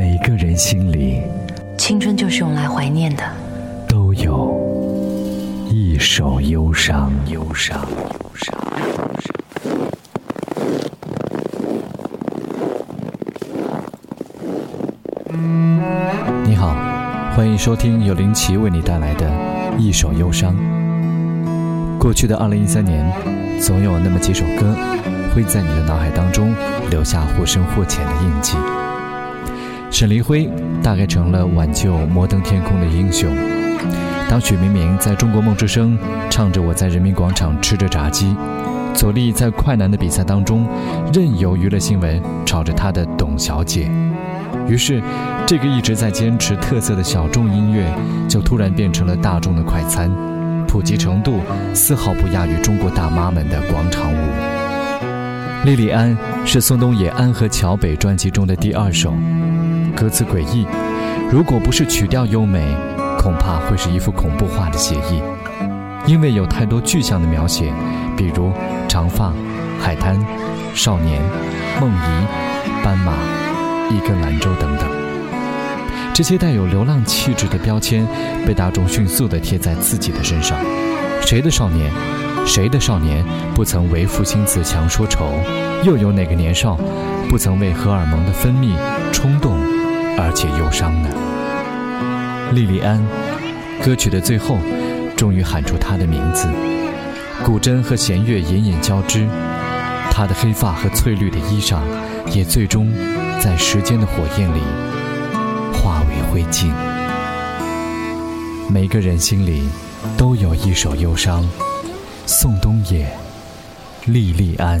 每个人心里，青春就是用来怀念的，都有一首忧伤，忧伤，忧伤。你好，欢迎收听由林奇为你带来的《一首忧伤》。过去的二零一三年，总有那么几首歌，会在你的脑海当中留下或深或浅的印记。沈黎辉大概成了挽救摩登天空的英雄。当许明明在中国梦之声唱着“我在人民广场吃着炸鸡”，左立在快男的比赛当中任由娱乐新闻炒着他的董小姐，于是这个一直在坚持特色的小众音乐就突然变成了大众的快餐，普及程度丝毫不亚于中国大妈们的广场舞。莉莉安是宋冬野《安河桥北》专辑中的第二首。歌词诡异，如果不是曲调优美，恐怕会是一幅恐怖画的写意。因为有太多具象的描写，比如长发、海滩、少年、梦遗、斑马、一根兰州等等。这些带有流浪气质的标签，被大众迅速地贴在自己的身上。谁的少年，谁的少年不曾为赋新词强说愁？又有哪个年少，不曾为荷尔蒙的分泌冲动？而且忧伤呢。莉莉安，歌曲的最后，终于喊出她的名字。古筝和弦乐隐隐交织，她的黑发和翠绿的衣裳，也最终在时间的火焰里化为灰烬。每个人心里都有一首忧伤。宋冬野，莉莉安。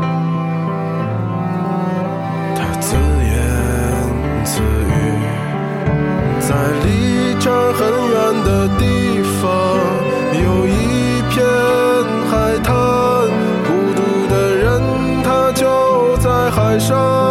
离这儿很远的地方，有一片海滩，孤独的人他就在海上。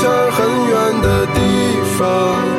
向很远的地方。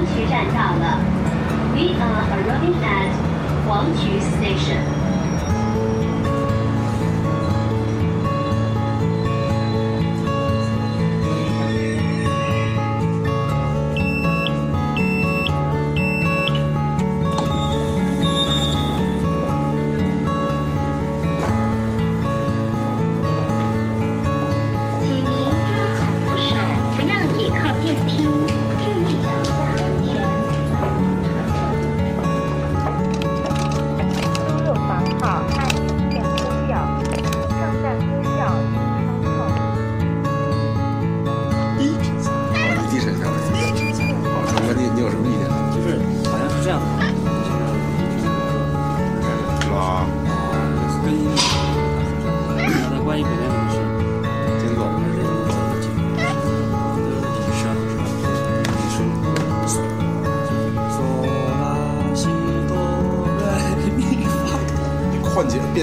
黄渠站到了。We are arriving at Huangqu Station.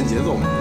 节奏嘛。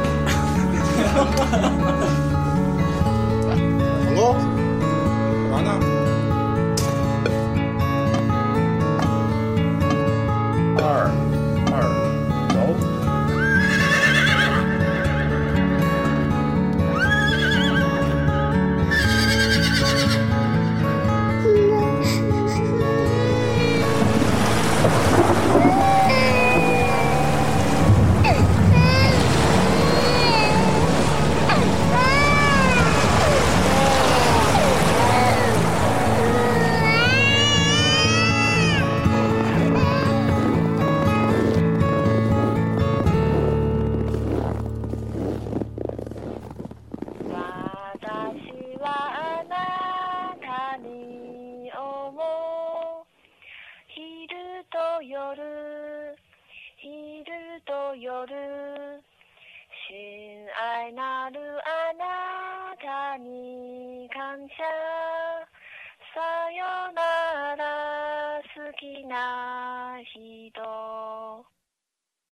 夜親愛なるあなたに感謝。さよなら好きな人。